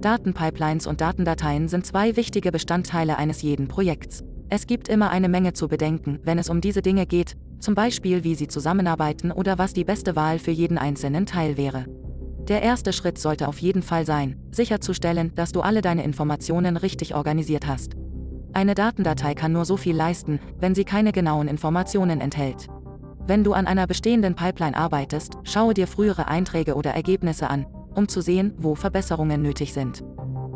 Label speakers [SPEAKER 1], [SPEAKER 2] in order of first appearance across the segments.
[SPEAKER 1] Datenpipelines und Datendateien sind zwei wichtige Bestandteile eines jeden Projekts. Es gibt immer eine Menge zu bedenken, wenn es um diese Dinge geht, zum Beispiel wie sie zusammenarbeiten oder was die beste Wahl für jeden einzelnen Teil wäre. Der erste Schritt sollte auf jeden Fall sein, sicherzustellen, dass du alle deine Informationen richtig organisiert hast. Eine Datendatei kann nur so viel leisten, wenn sie keine genauen Informationen enthält. Wenn du an einer bestehenden Pipeline arbeitest, schaue dir frühere Einträge oder Ergebnisse an, um zu sehen, wo Verbesserungen nötig sind.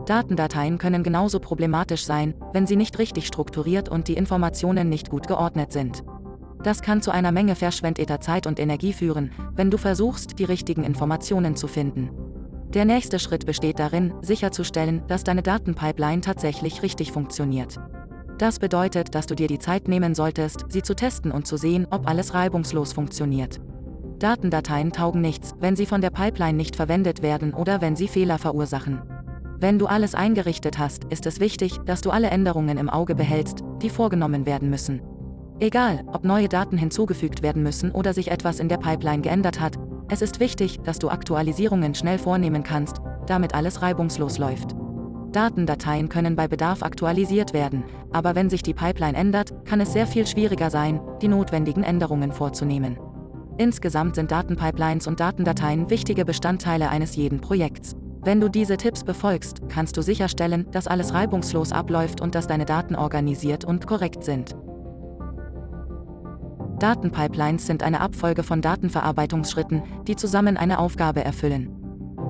[SPEAKER 1] Datendateien können genauso problematisch sein, wenn sie nicht richtig strukturiert und die Informationen nicht gut geordnet sind. Das kann zu einer Menge verschwendeter Zeit und Energie führen, wenn du versuchst, die richtigen Informationen zu finden. Der nächste Schritt besteht darin, sicherzustellen, dass deine Datenpipeline tatsächlich richtig funktioniert. Das bedeutet, dass du dir die Zeit nehmen solltest, sie zu testen und zu sehen, ob alles reibungslos funktioniert. Datendateien taugen nichts, wenn sie von der Pipeline nicht verwendet werden oder wenn sie Fehler verursachen. Wenn du alles eingerichtet hast, ist es wichtig, dass du alle Änderungen im Auge behältst, die vorgenommen werden müssen. Egal, ob neue Daten hinzugefügt werden müssen oder sich etwas in der Pipeline geändert hat, es ist wichtig, dass du Aktualisierungen schnell vornehmen kannst, damit alles reibungslos läuft. Datendateien können bei Bedarf aktualisiert werden, aber wenn sich die Pipeline ändert, kann es sehr viel schwieriger sein, die notwendigen Änderungen vorzunehmen. Insgesamt sind Datenpipelines und Datendateien wichtige Bestandteile eines jeden Projekts. Wenn du diese Tipps befolgst, kannst du sicherstellen, dass alles reibungslos abläuft und dass deine Daten organisiert und korrekt sind. Datenpipelines sind eine Abfolge von Datenverarbeitungsschritten, die zusammen eine Aufgabe erfüllen.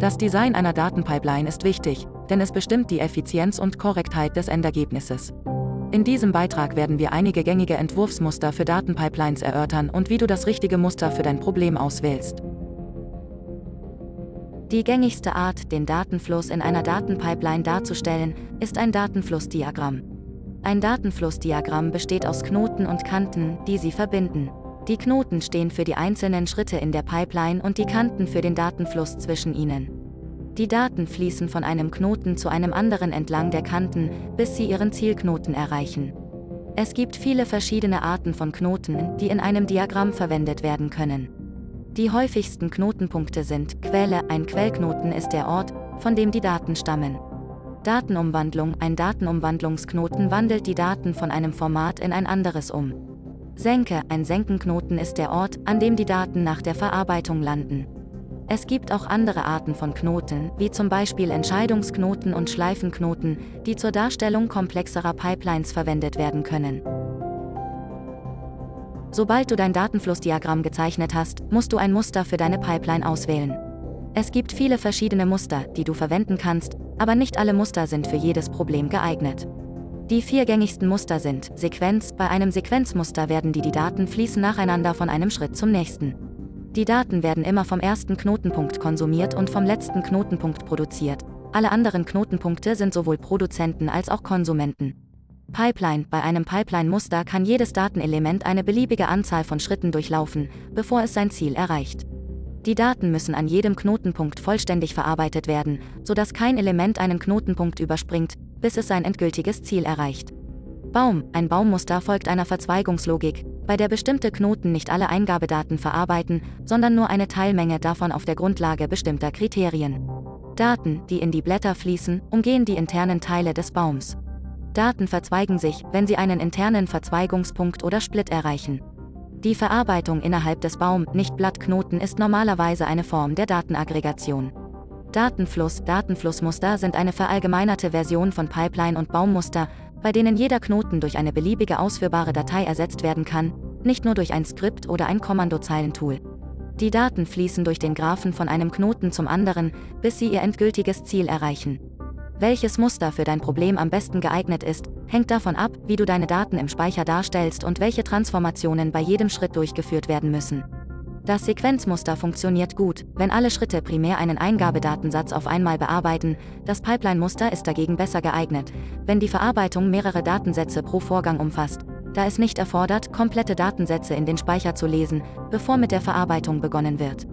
[SPEAKER 1] Das Design einer Datenpipeline ist wichtig, denn es bestimmt die Effizienz und Korrektheit des Endergebnisses. In diesem Beitrag werden wir einige gängige Entwurfsmuster für Datenpipelines erörtern und wie du das richtige Muster für dein Problem auswählst.
[SPEAKER 2] Die gängigste Art, den Datenfluss in einer Datenpipeline darzustellen, ist ein Datenflussdiagramm. Ein Datenflussdiagramm besteht aus Knoten und Kanten, die sie verbinden. Die Knoten stehen für die einzelnen Schritte in der Pipeline und die Kanten für den Datenfluss zwischen ihnen. Die Daten fließen von einem Knoten zu einem anderen entlang der Kanten, bis sie ihren Zielknoten erreichen. Es gibt viele verschiedene Arten von Knoten, die in einem Diagramm verwendet werden können. Die häufigsten Knotenpunkte sind Quelle, ein Quellknoten ist der Ort, von dem die Daten stammen. Datenumwandlung, ein Datenumwandlungsknoten wandelt die Daten von einem Format in ein anderes um. Senke, ein Senkenknoten ist der Ort, an dem die Daten nach der Verarbeitung landen. Es gibt auch andere Arten von Knoten, wie zum Beispiel Entscheidungsknoten und Schleifenknoten, die zur Darstellung komplexerer Pipelines verwendet werden können. Sobald du dein Datenflussdiagramm gezeichnet hast, musst du ein Muster für deine Pipeline auswählen. Es gibt viele verschiedene Muster, die du verwenden kannst, aber nicht alle Muster sind für jedes Problem geeignet. Die vier gängigsten Muster sind Sequenz, bei einem Sequenzmuster werden die, die Daten fließen nacheinander von einem Schritt zum nächsten. Die Daten werden immer vom ersten Knotenpunkt konsumiert und vom letzten Knotenpunkt produziert. Alle anderen Knotenpunkte sind sowohl Produzenten als auch Konsumenten. Pipeline Bei einem Pipeline-Muster kann jedes Datenelement eine beliebige Anzahl von Schritten durchlaufen, bevor es sein Ziel erreicht. Die Daten müssen an jedem Knotenpunkt vollständig verarbeitet werden, sodass kein Element einen Knotenpunkt überspringt, bis es sein endgültiges Ziel erreicht. Baum Ein Baummuster folgt einer Verzweigungslogik, bei der bestimmte Knoten nicht alle Eingabedaten verarbeiten, sondern nur eine Teilmenge davon auf der Grundlage bestimmter Kriterien. Daten, die in die Blätter fließen, umgehen die internen Teile des Baums. Daten verzweigen sich, wenn sie einen internen Verzweigungspunkt oder Split erreichen. Die Verarbeitung innerhalb des Baum-Nicht-Blattknoten ist normalerweise eine Form der Datenaggregation. Datenfluss Datenflussmuster sind eine verallgemeinerte Version von Pipeline und Baummuster, bei denen jeder Knoten durch eine beliebige ausführbare Datei ersetzt werden kann, nicht nur durch ein Skript oder ein Kommandozeilentool. Die Daten fließen durch den Graphen von einem Knoten zum anderen, bis sie ihr endgültiges Ziel erreichen. Welches Muster für dein Problem am besten geeignet ist, hängt davon ab, wie du deine Daten im Speicher darstellst und welche Transformationen bei jedem Schritt durchgeführt werden müssen. Das Sequenzmuster funktioniert gut, wenn alle Schritte primär einen Eingabedatensatz auf einmal bearbeiten, das Pipeline-Muster ist dagegen besser geeignet, wenn die Verarbeitung mehrere Datensätze pro Vorgang umfasst, da es nicht erfordert, komplette Datensätze in den Speicher zu lesen, bevor mit der Verarbeitung begonnen wird.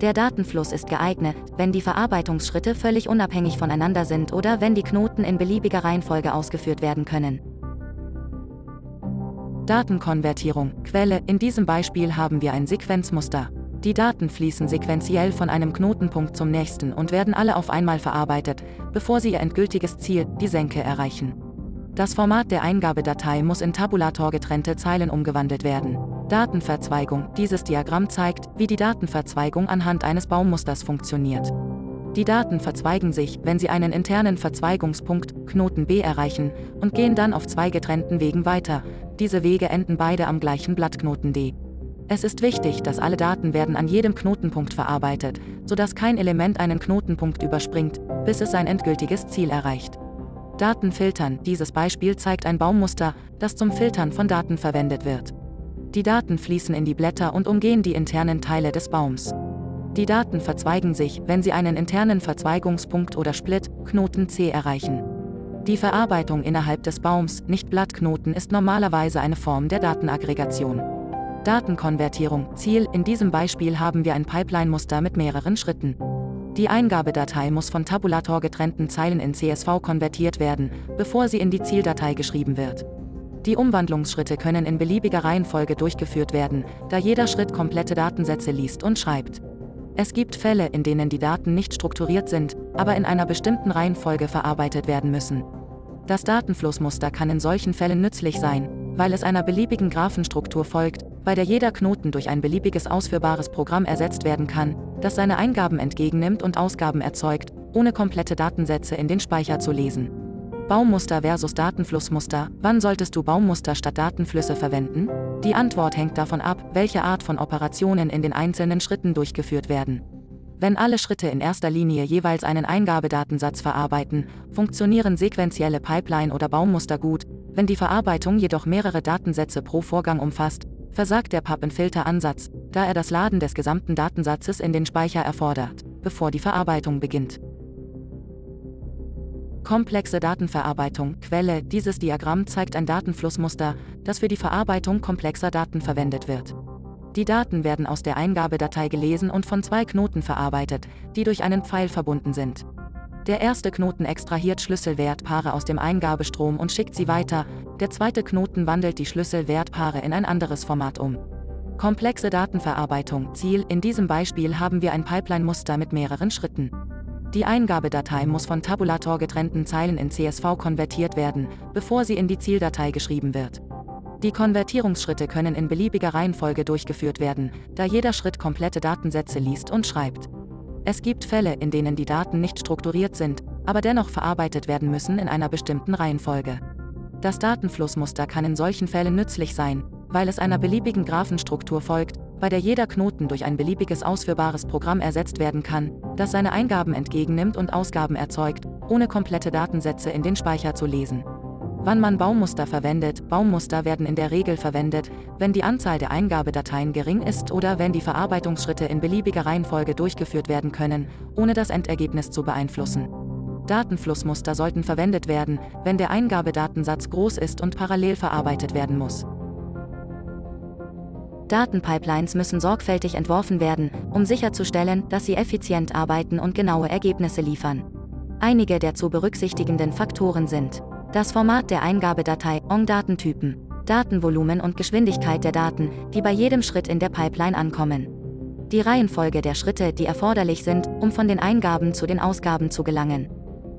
[SPEAKER 2] Der Datenfluss ist geeignet, wenn die Verarbeitungsschritte völlig unabhängig voneinander sind oder wenn die Knoten in beliebiger Reihenfolge ausgeführt werden können.
[SPEAKER 1] Datenkonvertierung, Quelle, in diesem Beispiel haben wir ein Sequenzmuster. Die Daten fließen sequenziell von einem Knotenpunkt zum nächsten und werden alle auf einmal verarbeitet, bevor sie ihr endgültiges Ziel, die Senke, erreichen. Das Format der Eingabedatei muss in Tabulator getrennte Zeilen umgewandelt werden. Datenverzweigung. Dieses Diagramm zeigt, wie die Datenverzweigung anhand eines Baummusters funktioniert. Die Daten verzweigen sich, wenn sie einen internen Verzweigungspunkt, Knoten B, erreichen, und gehen dann auf zwei getrennten Wegen weiter. Diese Wege enden beide am gleichen Blattknoten D. Es ist wichtig, dass alle Daten werden an jedem Knotenpunkt verarbeitet, sodass kein Element einen Knotenpunkt überspringt, bis es sein endgültiges Ziel erreicht. Daten filtern. Dieses Beispiel zeigt ein Baumuster, das zum Filtern von Daten verwendet wird. Die Daten fließen in die Blätter und umgehen die internen Teile des Baums. Die Daten verzweigen sich, wenn sie einen internen Verzweigungspunkt oder Split, Knoten C erreichen. Die Verarbeitung innerhalb des Baums, nicht Blattknoten, ist normalerweise eine Form der Datenaggregation. Datenkonvertierung, Ziel, in diesem Beispiel haben wir ein Pipeline-Muster mit mehreren Schritten. Die Eingabedatei muss von Tabulator getrennten Zeilen in CSV konvertiert werden, bevor sie in die Zieldatei geschrieben wird. Die Umwandlungsschritte können in beliebiger Reihenfolge durchgeführt werden, da jeder Schritt komplette Datensätze liest und schreibt. Es gibt Fälle, in denen die Daten nicht strukturiert sind, aber in einer bestimmten Reihenfolge verarbeitet werden müssen. Das Datenflussmuster kann in solchen Fällen nützlich sein, weil es einer beliebigen Graphenstruktur folgt, bei der jeder Knoten durch ein beliebiges ausführbares Programm ersetzt werden kann, das seine Eingaben entgegennimmt und Ausgaben erzeugt, ohne komplette Datensätze in den Speicher zu lesen. Baumuster versus Datenflussmuster. Wann solltest du Baumuster statt Datenflüsse verwenden? Die Antwort hängt davon ab, welche Art von Operationen in den einzelnen Schritten durchgeführt werden. Wenn alle Schritte in erster Linie jeweils einen Eingabedatensatz verarbeiten, funktionieren sequentielle Pipeline oder Baumuster gut, wenn die Verarbeitung jedoch mehrere Datensätze pro Vorgang umfasst, versagt der Pappenfilter-Ansatz, da er das Laden des gesamten Datensatzes in den Speicher erfordert, bevor die Verarbeitung beginnt. Komplexe Datenverarbeitung Quelle Dieses Diagramm zeigt ein Datenflussmuster, das für die Verarbeitung komplexer Daten verwendet wird. Die Daten werden aus der Eingabedatei gelesen und von zwei Knoten verarbeitet, die durch einen Pfeil verbunden sind. Der erste Knoten extrahiert Schlüsselwertpaare aus dem Eingabestrom und schickt sie weiter, der zweite Knoten wandelt die Schlüsselwertpaare in ein anderes Format um. Komplexe Datenverarbeitung Ziel In diesem Beispiel haben wir ein Pipeline-Muster mit mehreren Schritten. Die Eingabedatei muss von Tabulator getrennten Zeilen in CSV konvertiert werden, bevor sie in die Zieldatei geschrieben wird. Die Konvertierungsschritte können in beliebiger Reihenfolge durchgeführt werden, da jeder Schritt komplette Datensätze liest und schreibt. Es gibt Fälle, in denen die Daten nicht strukturiert sind, aber dennoch verarbeitet werden müssen in einer bestimmten Reihenfolge. Das Datenflussmuster kann in solchen Fällen nützlich sein, weil es einer beliebigen Graphenstruktur folgt, bei der jeder Knoten durch ein beliebiges ausführbares Programm ersetzt werden kann, das seine Eingaben entgegennimmt und Ausgaben erzeugt, ohne komplette Datensätze in den Speicher zu lesen. Wann man Baumuster verwendet, Baumuster werden in der Regel verwendet, wenn die Anzahl der Eingabedateien gering ist oder wenn die Verarbeitungsschritte in beliebiger Reihenfolge durchgeführt werden können, ohne das Endergebnis zu beeinflussen. Datenflussmuster sollten verwendet werden, wenn der Eingabedatensatz groß ist und parallel verarbeitet werden muss.
[SPEAKER 2] Datenpipelines müssen sorgfältig entworfen werden, um sicherzustellen, dass sie effizient arbeiten und genaue Ergebnisse liefern. Einige der zu berücksichtigenden Faktoren sind das Format der Eingabedatei, ONG-Datentypen, Datenvolumen und Geschwindigkeit der Daten, die bei jedem Schritt in der Pipeline ankommen. Die Reihenfolge der Schritte, die erforderlich sind, um von den Eingaben zu den Ausgaben zu gelangen.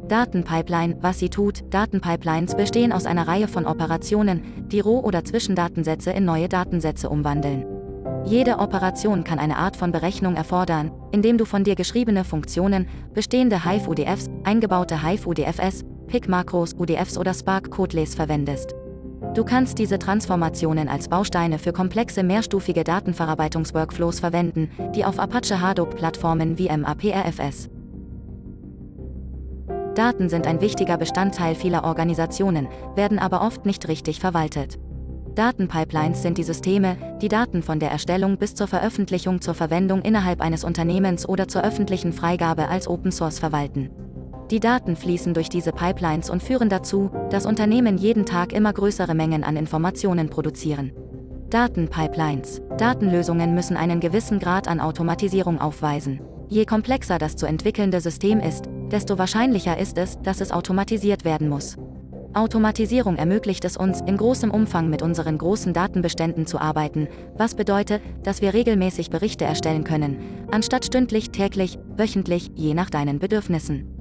[SPEAKER 2] Datenpipeline, was sie tut, Datenpipelines bestehen aus einer Reihe von Operationen, die Roh- oder Zwischendatensätze in neue Datensätze umwandeln. Jede Operation kann eine Art von Berechnung erfordern, indem du von dir geschriebene Funktionen, bestehende Hive-UDFs, eingebaute Hive-UDFS, PIC-Makros, UDFs oder Spark-Codeless verwendest. Du kannst diese Transformationen als Bausteine für komplexe mehrstufige Datenverarbeitungs-Workflows verwenden, die auf Apache Hadoop-Plattformen wie MAPRFS. Daten sind ein wichtiger Bestandteil vieler Organisationen, werden aber oft nicht richtig verwaltet. Datenpipelines sind die Systeme, die Daten von der Erstellung bis zur Veröffentlichung zur Verwendung innerhalb eines Unternehmens oder zur öffentlichen Freigabe als Open Source verwalten. Die Daten fließen durch diese Pipelines und führen dazu, dass Unternehmen jeden Tag immer größere Mengen an Informationen produzieren. Datenpipelines. Datenlösungen müssen einen gewissen Grad an Automatisierung aufweisen. Je komplexer das zu entwickelnde System ist, desto wahrscheinlicher ist es, dass es automatisiert werden muss. Automatisierung ermöglicht es uns, in großem Umfang mit unseren großen Datenbeständen zu arbeiten, was bedeutet, dass wir regelmäßig Berichte erstellen können, anstatt stündlich, täglich, wöchentlich, je nach deinen Bedürfnissen.